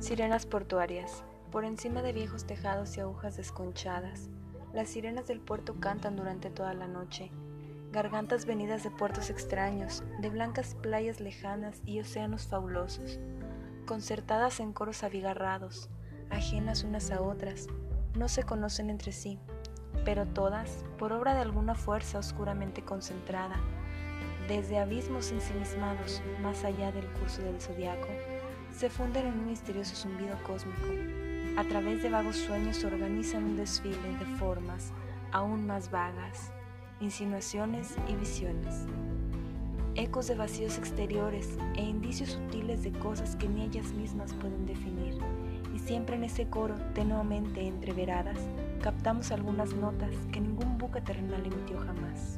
Sirenas portuarias. Por encima de viejos tejados y agujas desconchadas, las sirenas del puerto cantan durante toda la noche. Gargantas venidas de puertos extraños, de blancas playas lejanas y océanos fabulosos, concertadas en coros abigarrados, ajenas unas a otras, no se conocen entre sí, pero todas, por obra de alguna fuerza oscuramente concentrada, desde abismos ensimismados más allá del curso del zodiaco, se funden en un misterioso zumbido cósmico. A través de vagos sueños organizan un desfile de formas aún más vagas, insinuaciones y visiones, ecos de vacíos exteriores e indicios sutiles de cosas que ni ellas mismas pueden definir. Y siempre en ese coro, tenuamente entreveradas, captamos algunas notas que ningún buque terrenal emitió jamás.